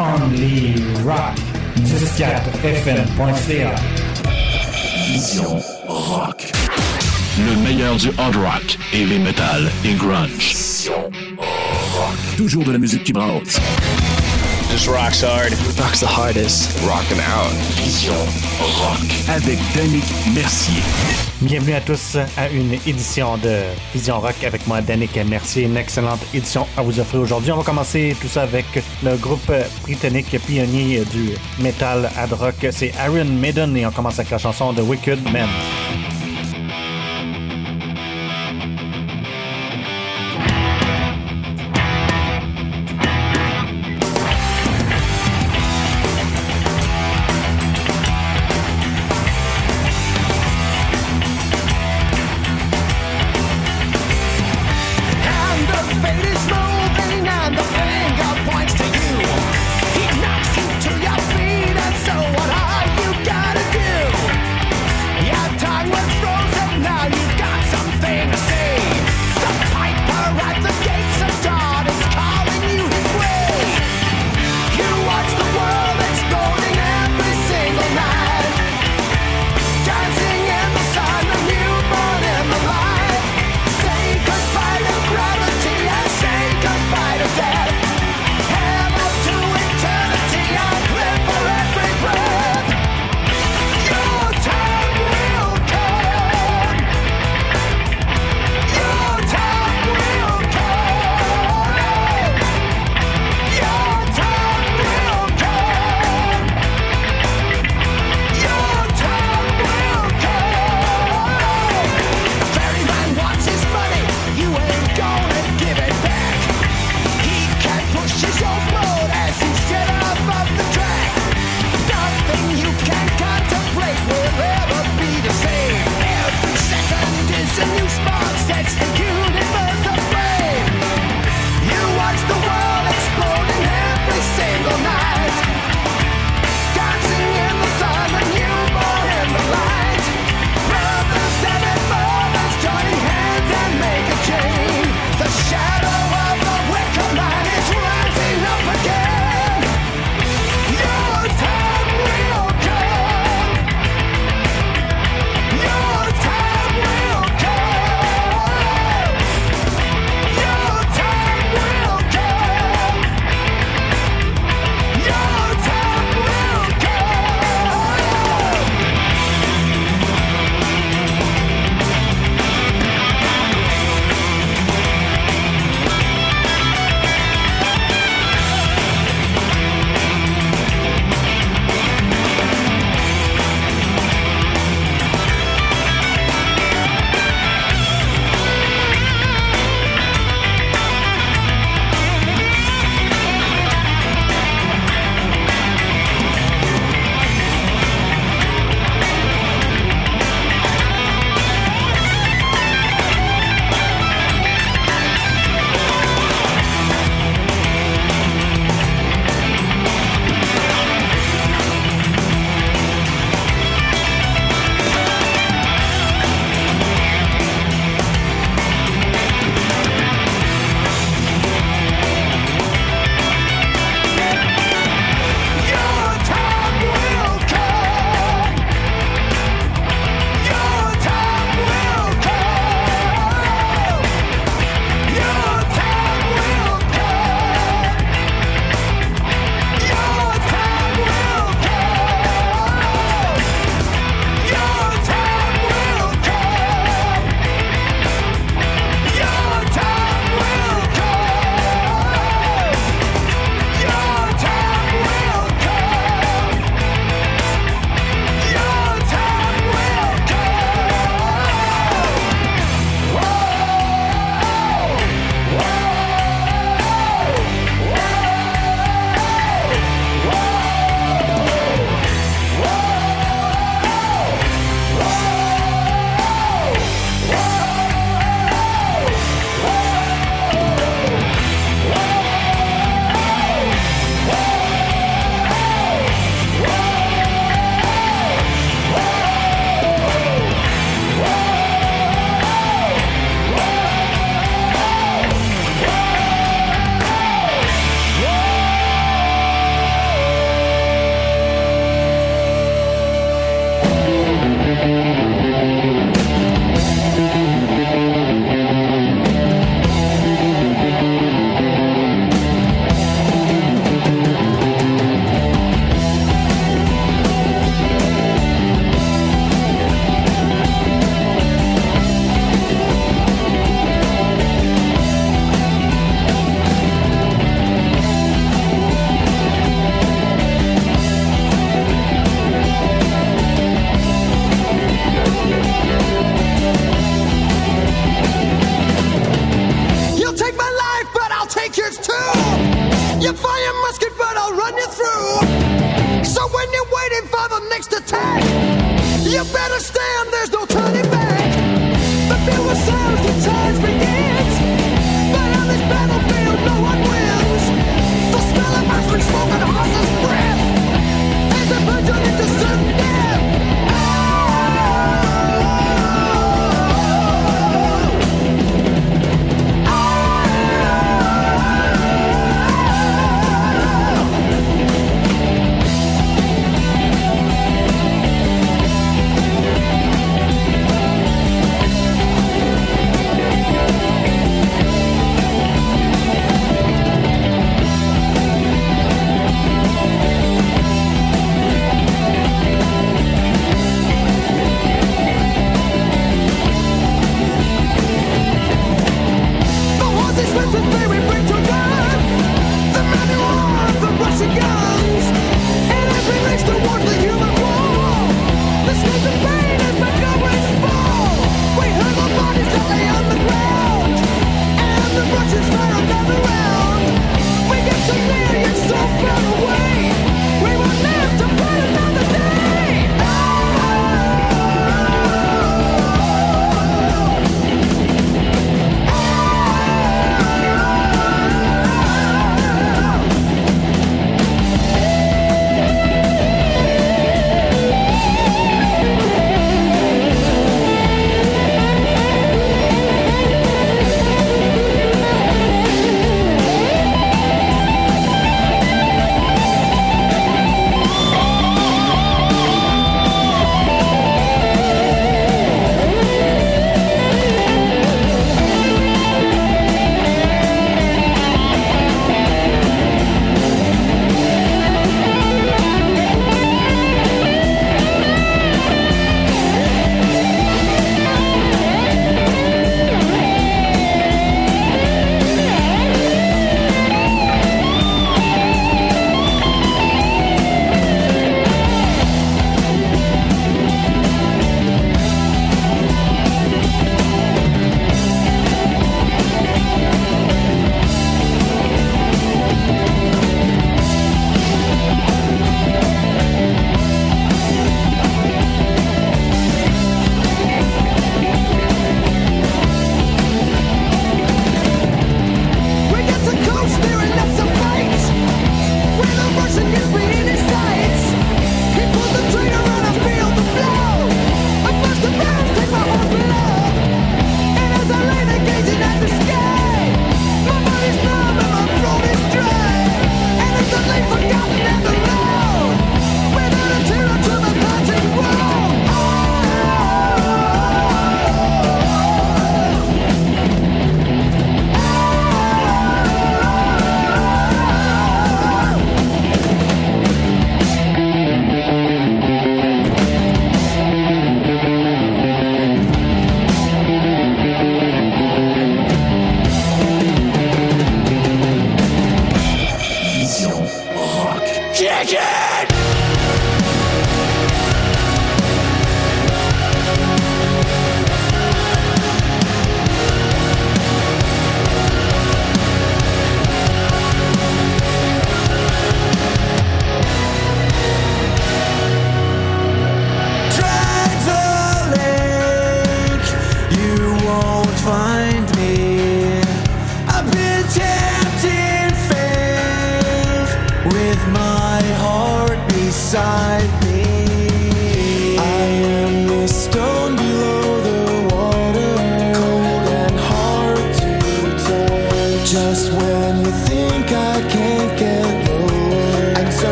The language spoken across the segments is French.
Only Rock. 104fm.ca. Vision Rock. Le meilleur du hard rock, heavy metal et grunge. Vision Rock. Toujours de la musique qui brasse. Just rocks hard. Rocks the hardest. Rockin' out. Vision Rock. Avec Danick Mercier. Bienvenue à tous à une édition de Vision Rock avec moi, Danick Mercier. Une excellente édition à vous offrir aujourd'hui. On va commencer tout ça avec le groupe britannique pionnier du metal hard rock. C'est Iron Maiden et on commence avec la chanson de Wicked Men.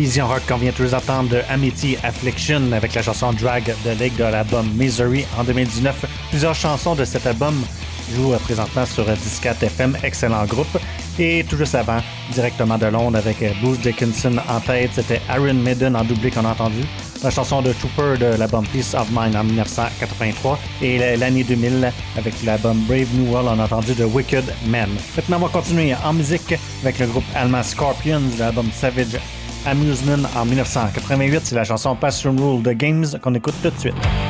Vision Rock qu'on vient toujours d'entendre de Amity Affliction avec la chanson Drag de Lake de l'album Misery en 2019. Plusieurs chansons de cet album jouent euh, présentement sur Discat FM, excellent groupe. Et tout juste avant, directement de Londres avec euh, Bruce Dickinson en tête, c'était Aaron Maiden en doublé qu'on a entendu. La chanson de Trooper de l'album Peace of Mind en 1983 et l'année 2000 avec l'album Brave New World, on a entendu de Wicked Men. Maintenant, on va continuer en musique avec le groupe allemand Scorpions, l'album Savage Amusement en 1988. C'est la chanson Passion Rule de Games qu'on écoute tout de suite.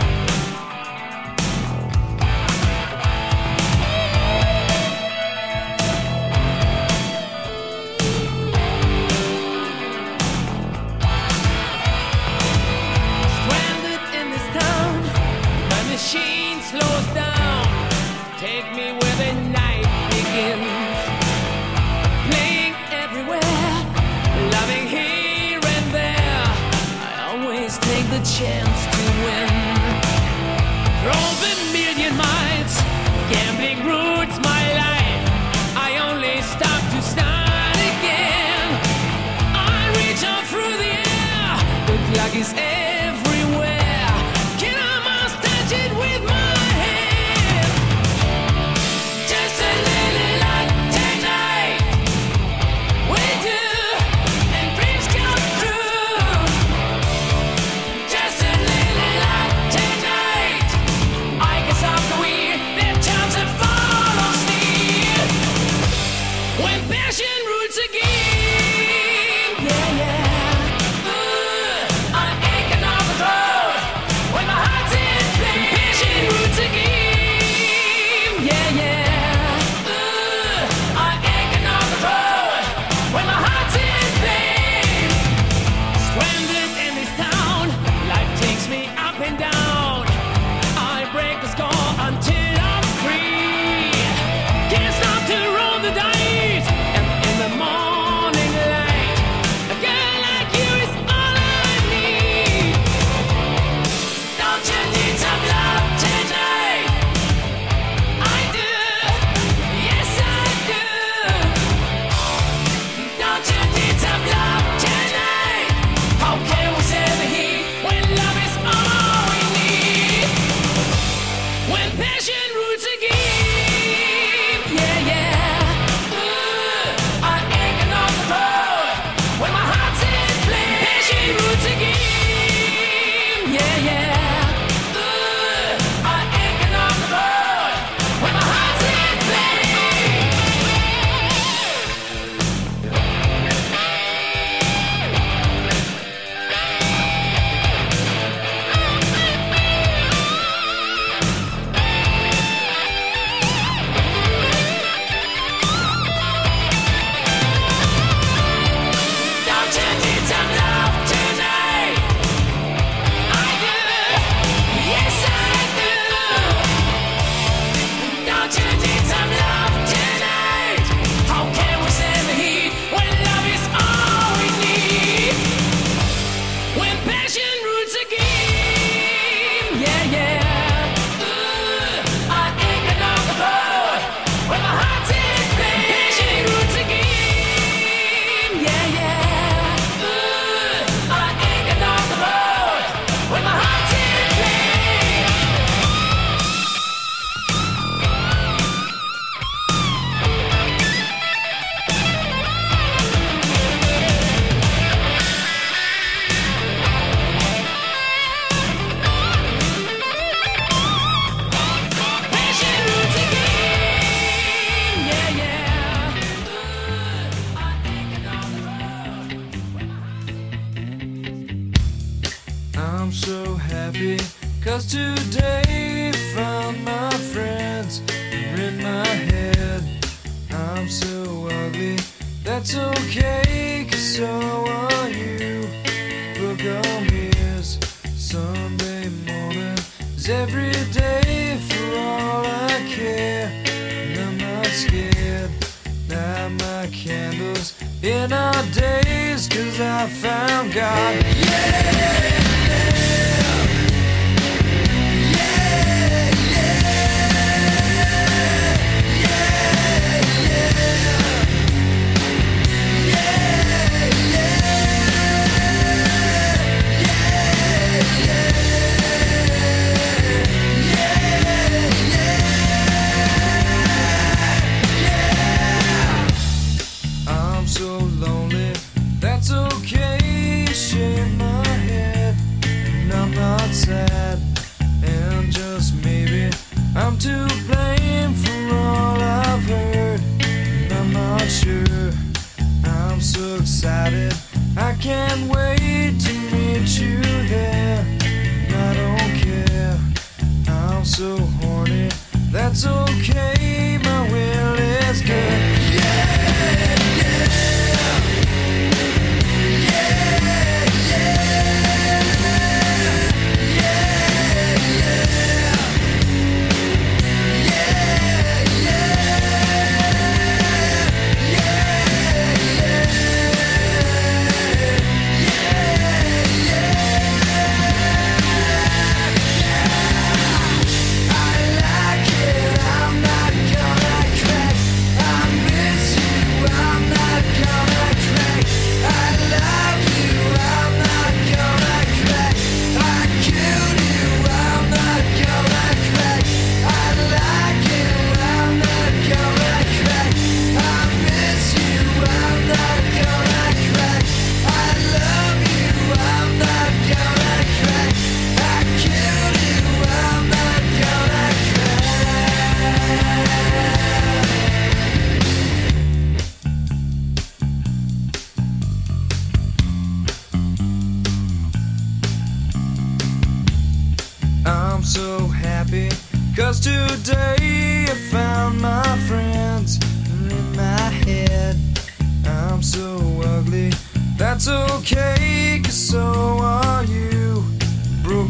I found God. Yeah.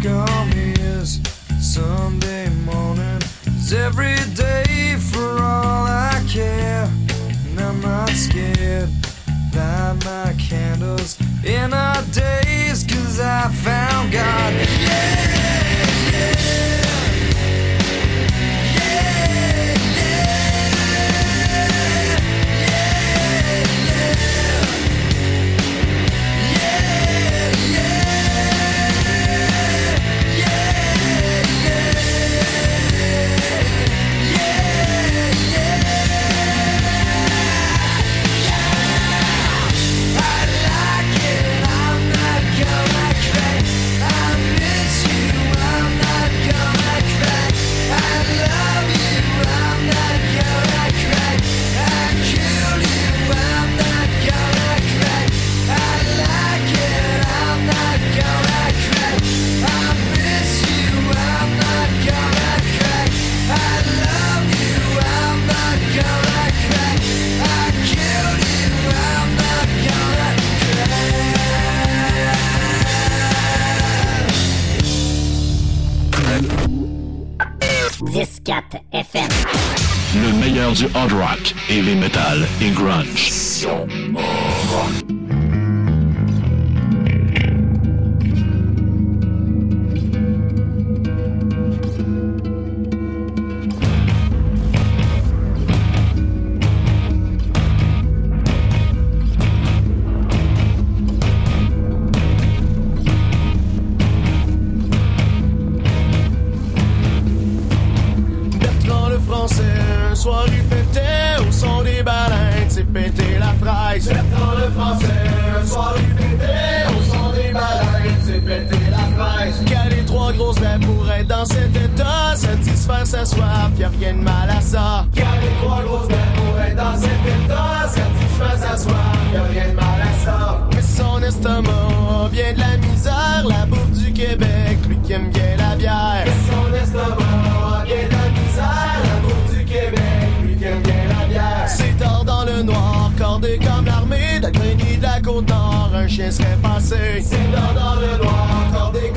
Arm is Sunday morning, is every day Le meilleur du hard rock, heavy metal et grunge. Pété la fraise. Bertrand le français, un soir fêtait au son des baleines, c'est pété la fraise. Caler trois grosses bêtes pour être dans cet état, satisfaire sa soif, y'a rien de mal à ça. Caler trois grosses bêtes pour être dans cet état, satisfaire sa soif, y'a rien de mal à ça. Mais son estomac bien de la misère, la bouffe du Québec, lui qui aime bien la bière. La côte nord, un passé. C'est dans le noir, l'armée,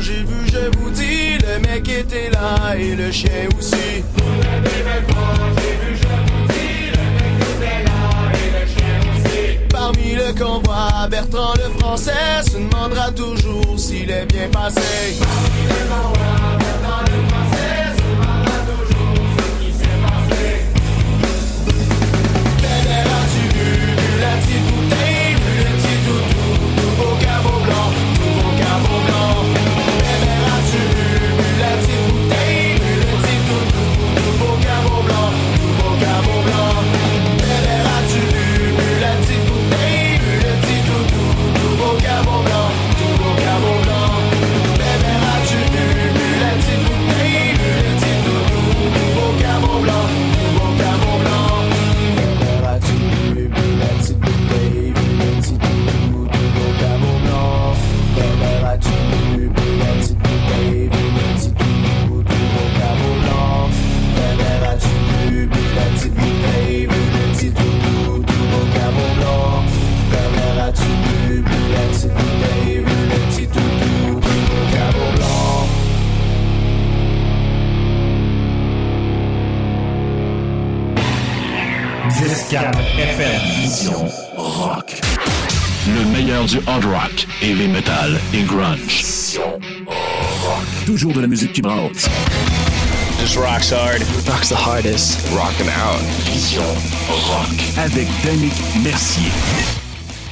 j'ai vu, je vous dis, le mec était là et le chien aussi. J'ai vu, je vous dis, le mec était là et le chien aussi. Parmi le convoi, Bertrand le français se demandera toujours s'il est bien passé. Parmi le convoi, Rockin' out. Vision Rock. Avec Danick Mercier.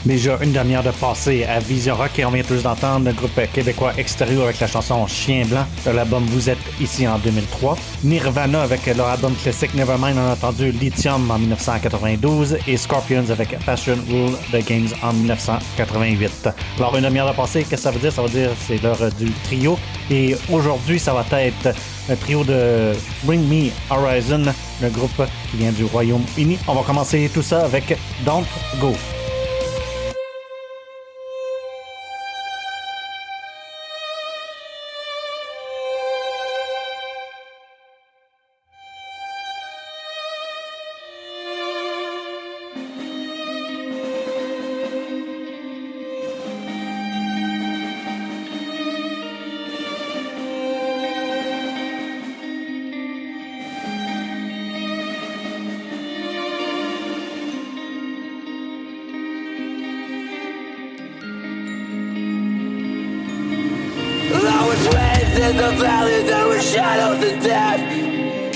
Déjà une demi-heure de passé à Vision Rock et on vient tous d'entendre le groupe québécois Extérieur avec la chanson Chien Blanc de l'album Vous êtes ici en 2003. Nirvana avec leur album classique Nevermind, on a entendu Lithium en 1992 et Scorpions avec Passion Rule the Games en 1988. Alors une demi-heure de passé, qu'est-ce que ça veut dire? Ça veut dire c'est l'heure du trio et aujourd'hui ça va être le trio de Bring Me Horizon, le groupe qui vient du Royaume-Uni. On va commencer tout ça avec Don't Go. Of death.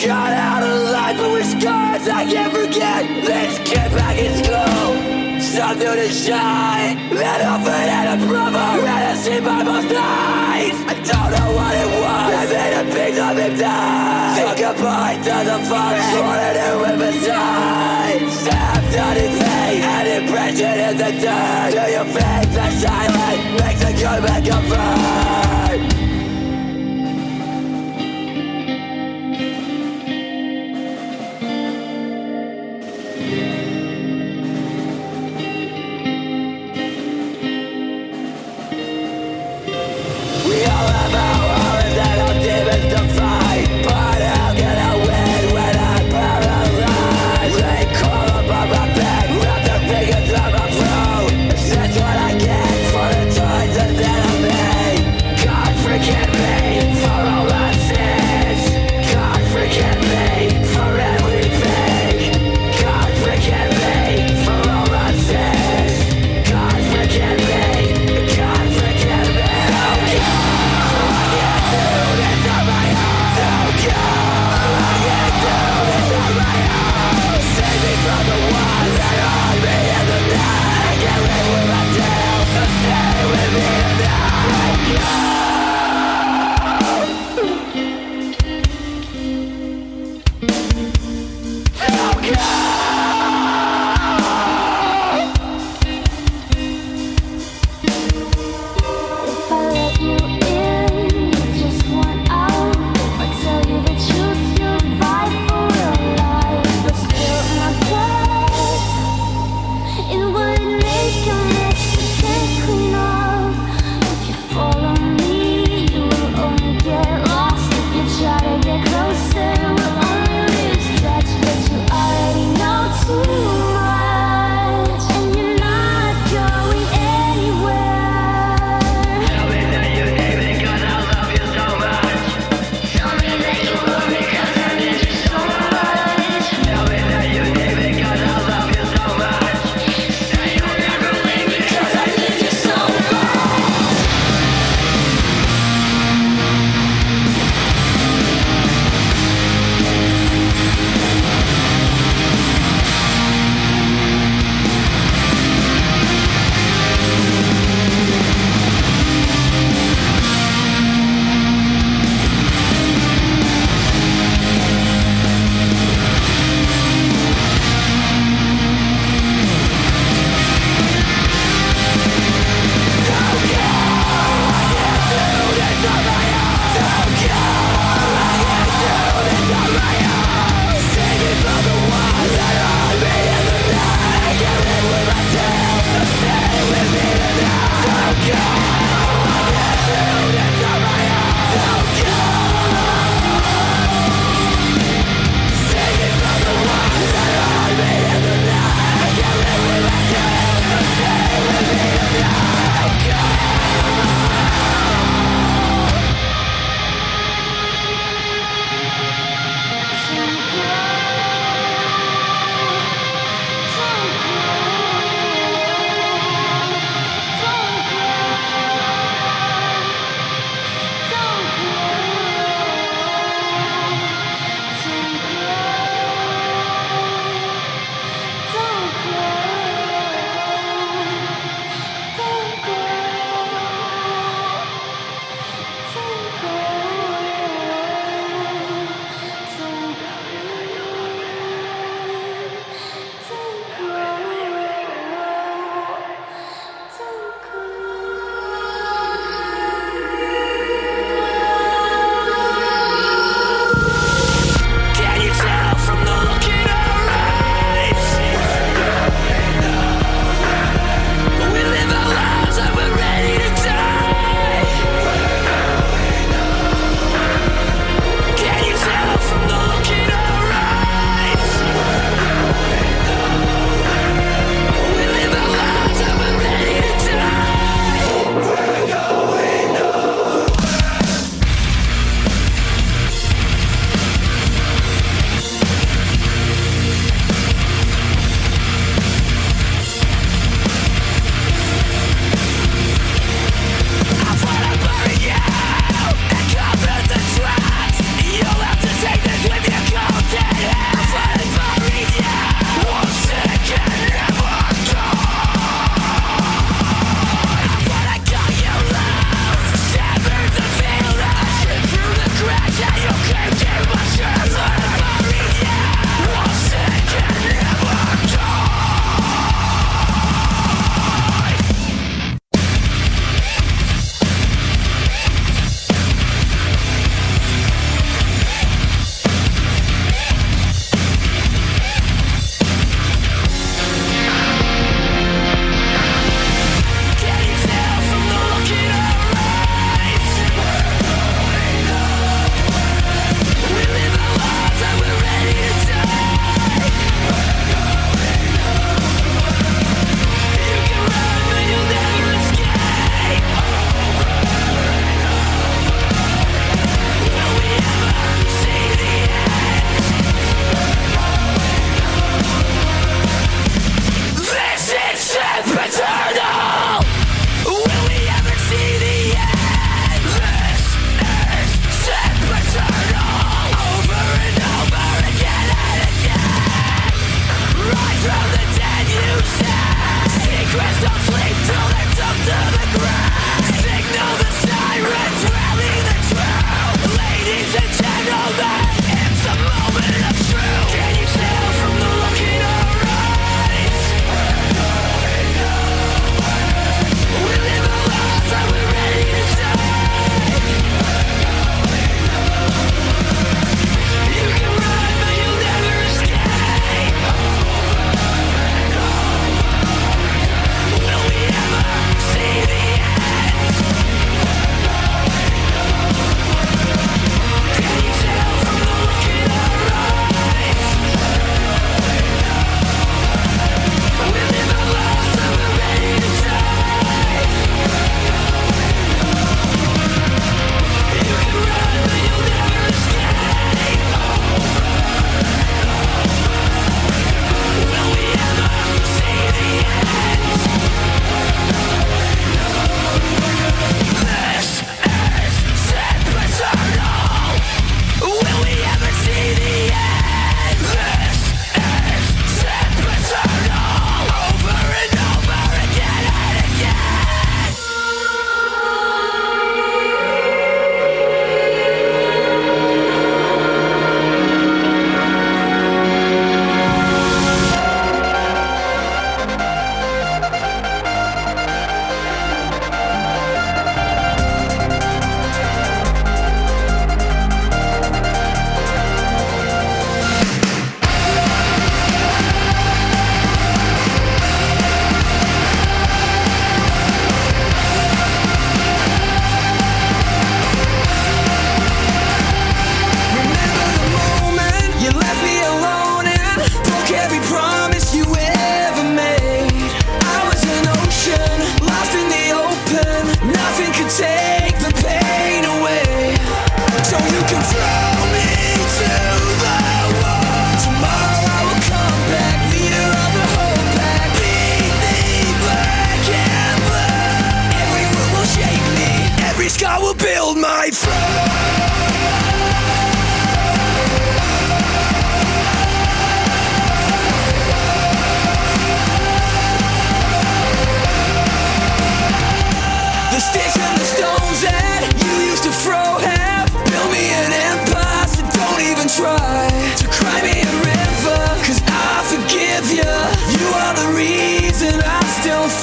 Got out of life, but with scars I can't forget. Let's get back in school, something to shine. That offered had a brother, had a seat by both sides. I don't know what it was, I made a piece of him die. Took a bite to the forest, wanted to whip aside. Stabbed on his face, an impression in the dirt. To your face, the silence makes a good man convert.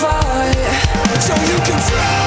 Fight. So you can throw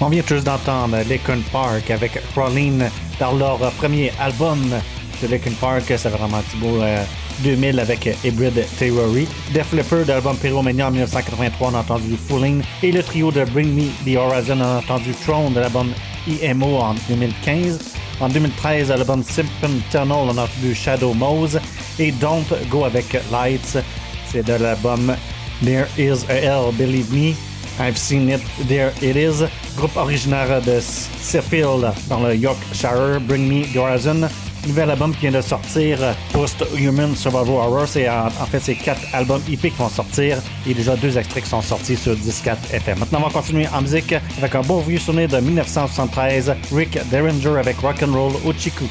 On vient juste d'entendre Linkin Park avec Crawling dans leur premier album de Linkin Park. C'est vraiment beau euh, 2000 avec Hybrid Theory. Def Leppard l'album Pyromania en 1983, on a entendu Fooling. Et le trio de Bring Me The Horizon, on a entendu Throne de l'album IMO en 2015. En 2013, à l'album Symptom Tunnel, on a entendu Shadow Mose. Et Don't Go avec Lights, c'est de l'album There Is a Hell, Believe Me. I've Seen It, There It Is. Groupe originaire de Sheffield dans le Yorkshire, Bring Me The Horizon. Nouvel album qui vient de sortir, Post-Human Survival Horror. C'est en, fait, c'est quatre albums EP qui vont sortir et déjà deux extraits qui sont sortis sur 10-4 FM. Maintenant, on va continuer en musique avec un beau vieux souvenir de 1973, Rick Derringer avec Rock'n'Roll Ochiku.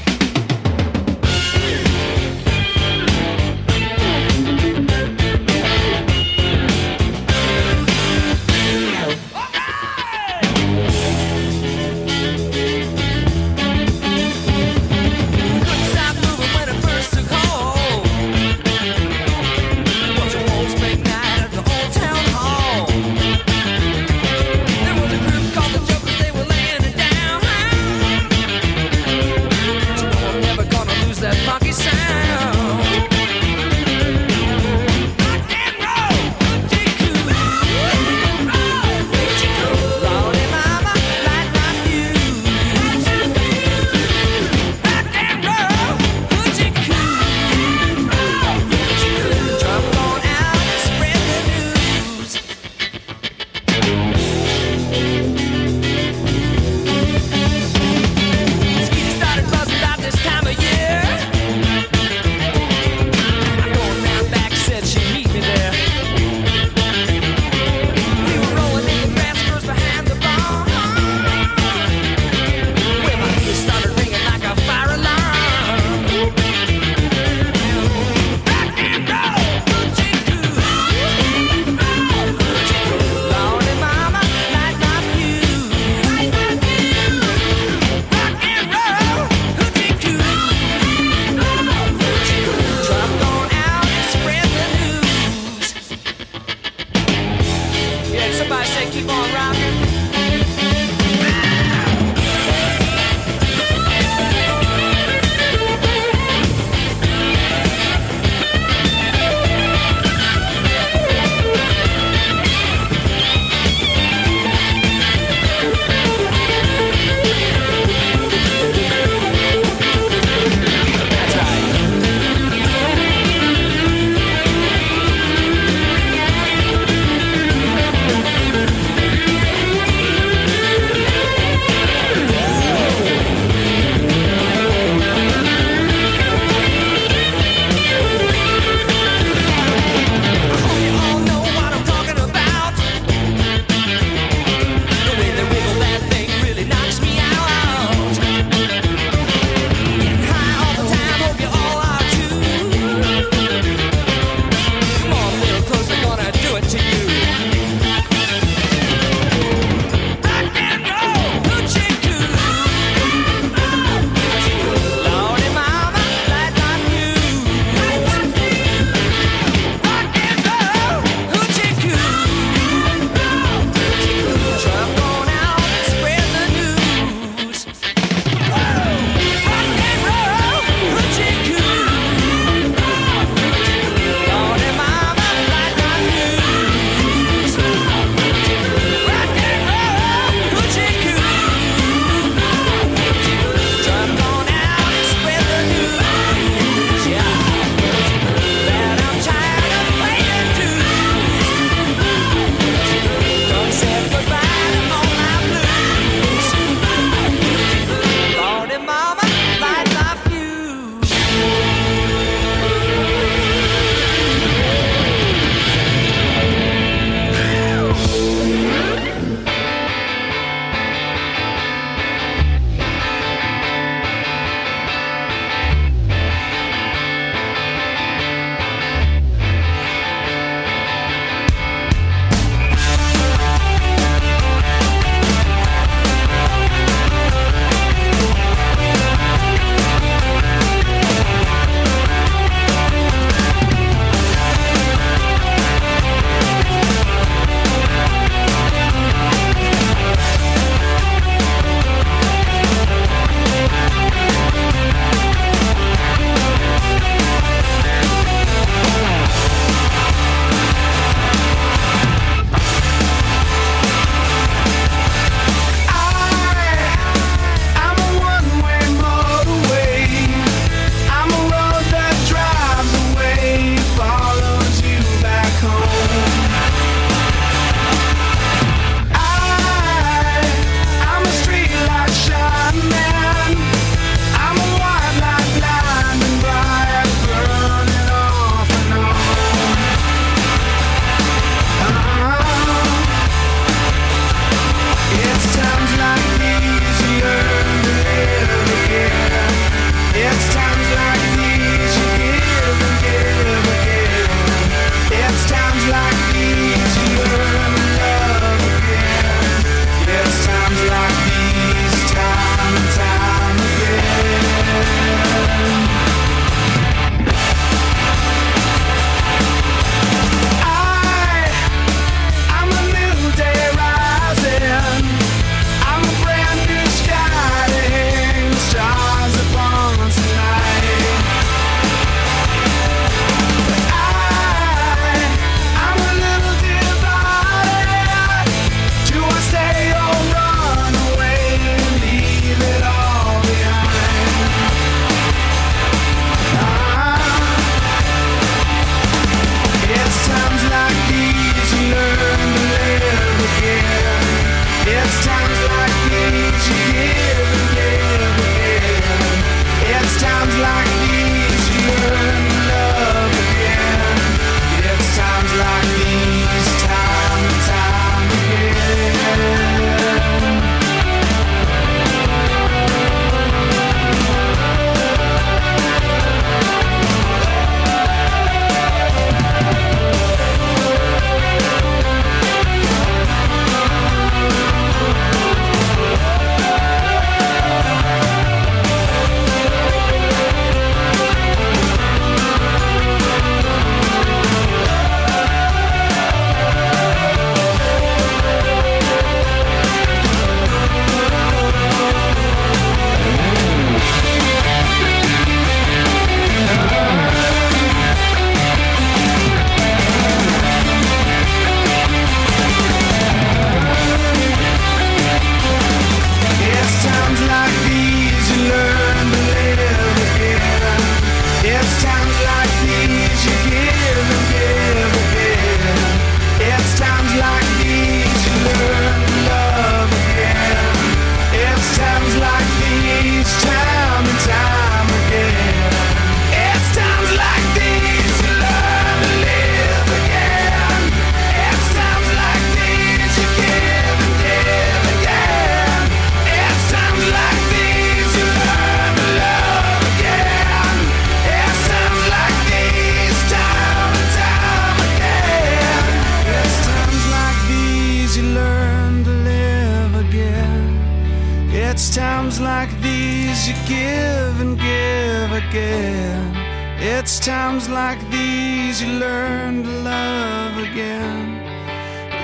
You give and give again. It's times like these you learn to love again.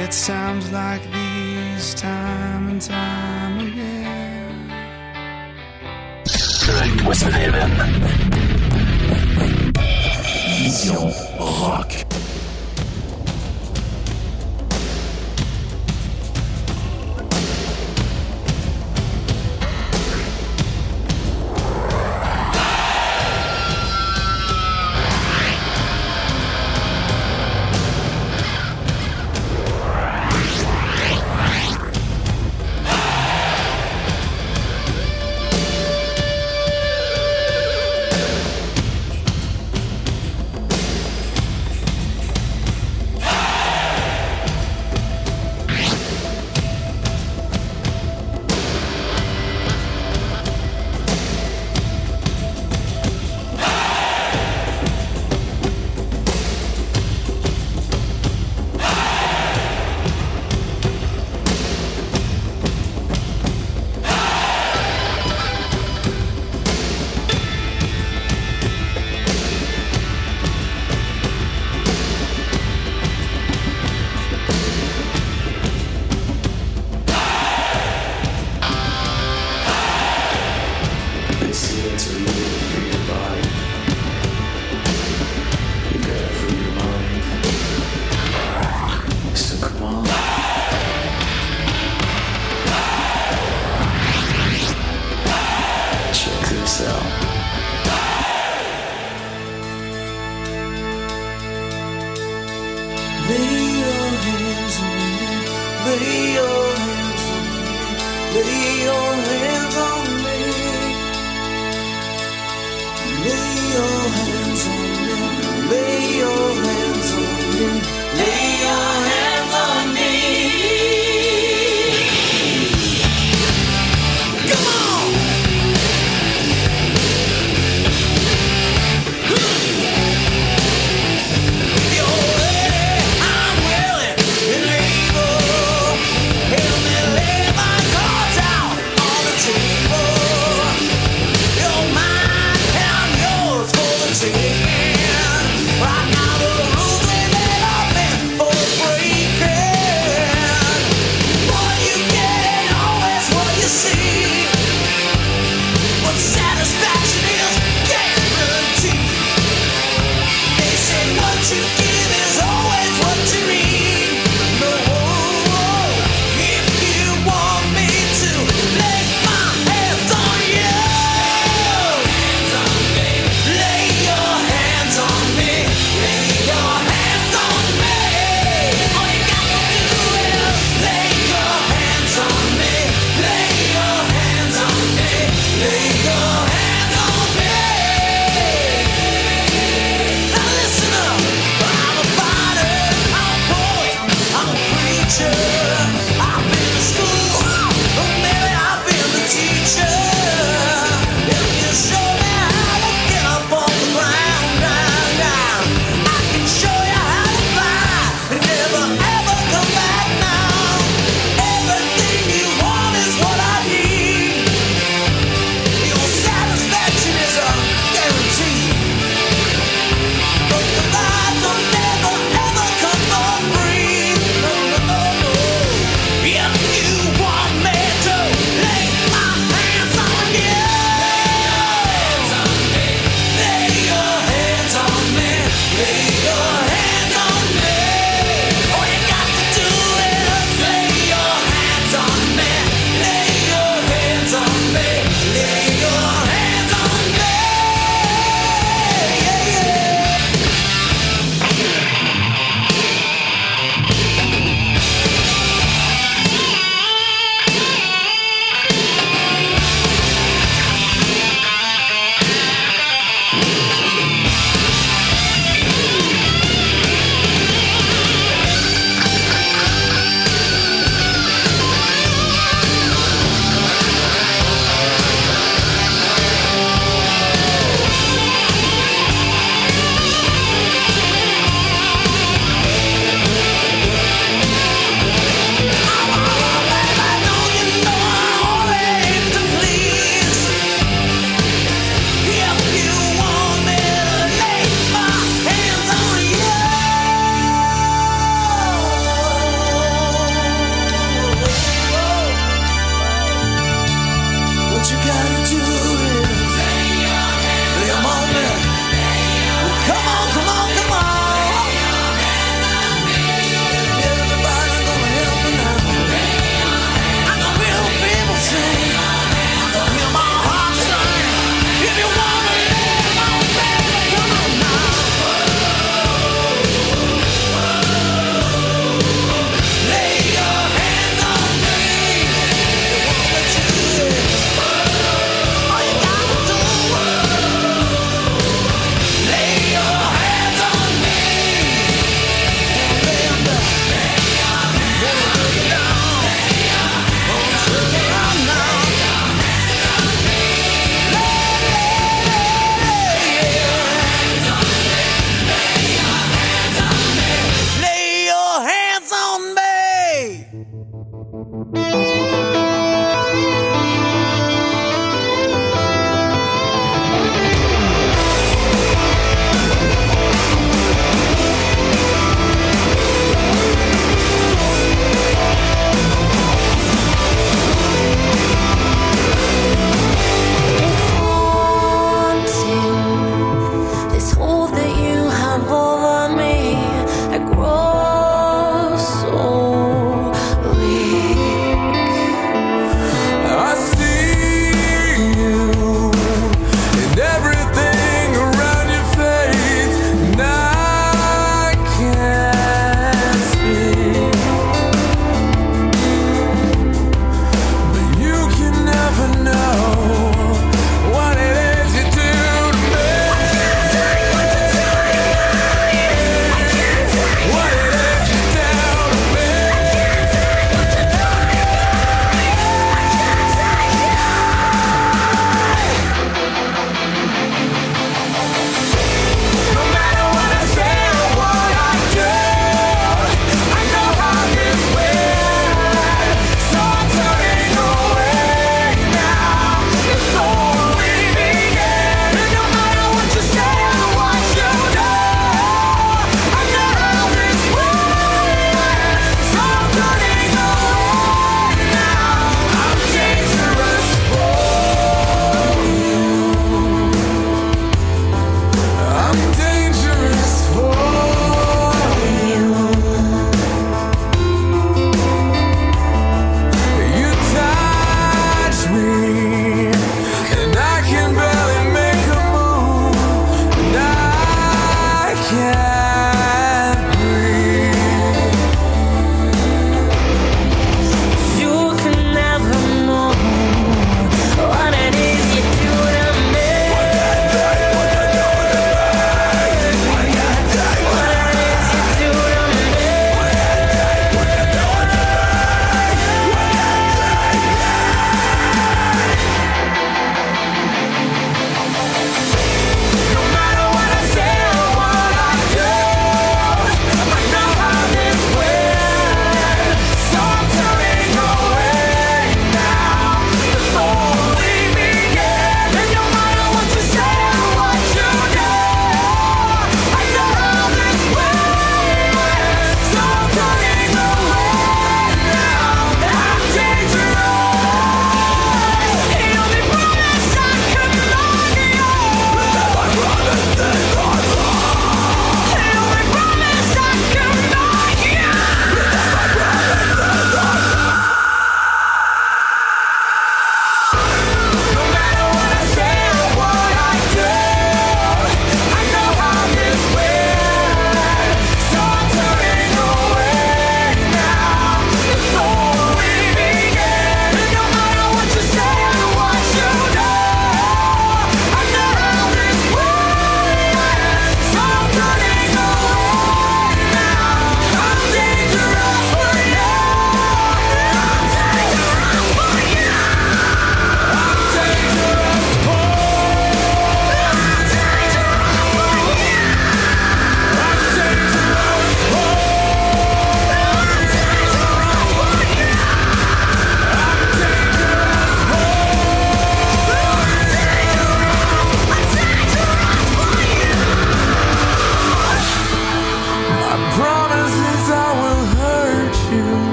It's times like these, time and time again. 24-7. Vision rock.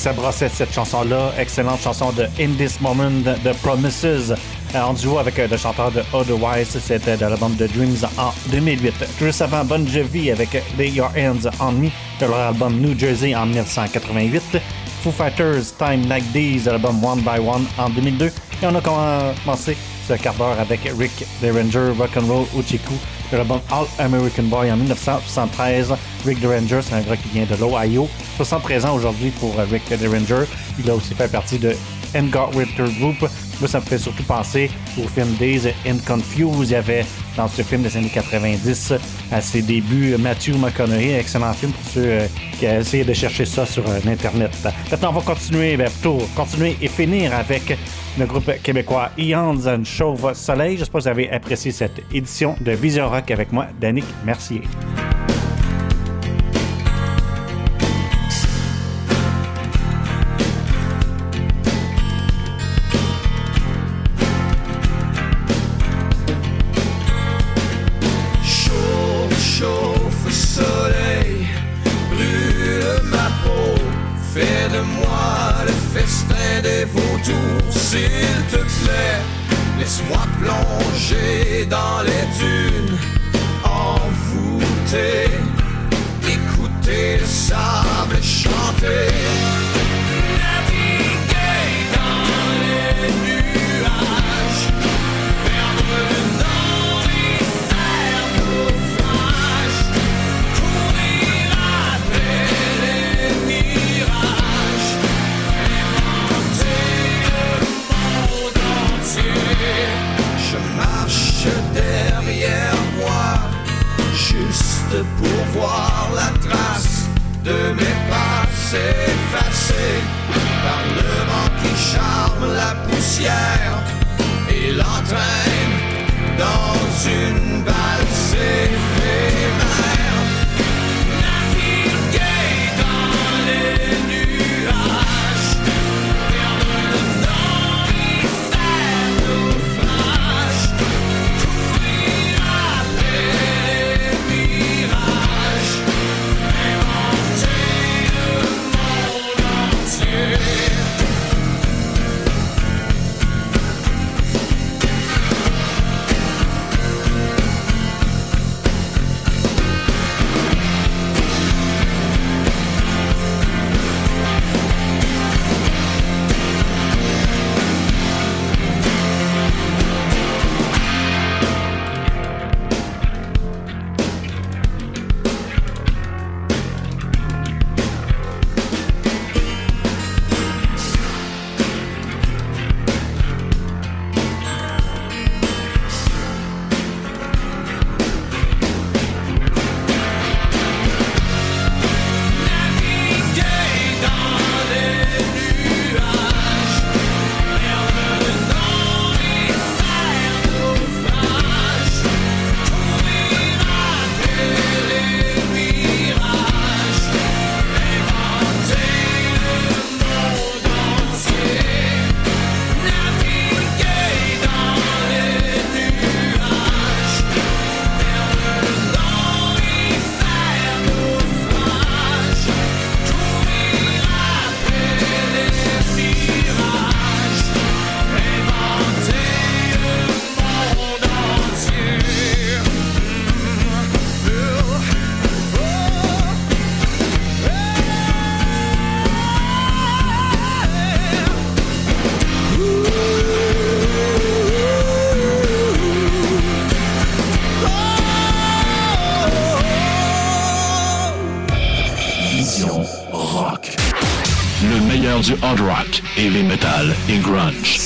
ça brassait cette chanson-là. Excellente chanson de In This Moment The Promises. Euh, en duo avec euh, le chanteur de Otherwise, c'était de l'album de Dreams en 2008. Juste avant Bon Jovi avec euh, Lay Your Hands on Me de leur album New Jersey en 1988. Foo Fighters Time Like These, l'album One by One en 2002. Et on a commencé ce quart d'heure avec Rick Derringer, Rock'n'Roll Uchiku de l'album All American Boy en 1973. Rick Derringer, c'est un gars qui vient de l'Ohio. 60 ans aujourd'hui pour euh, Rick Derringer. Il a aussi fait partie de N. Winter Group. Moi, ça me fait surtout penser au film Days and Confused. Il y avait dans ce film des années 90 à ses débuts. Matthew McConaughey, excellent film pour ceux euh, qui ont essayé de chercher ça sur euh, Internet. Maintenant, on va continuer, ben, plutôt continuer et finir avec le groupe québécois Ian's and Chauve Soleil. J'espère que vous avez apprécié cette édition de Vision Rock avec moi, Danick Mercier. hard rock, heavy metal et grunge.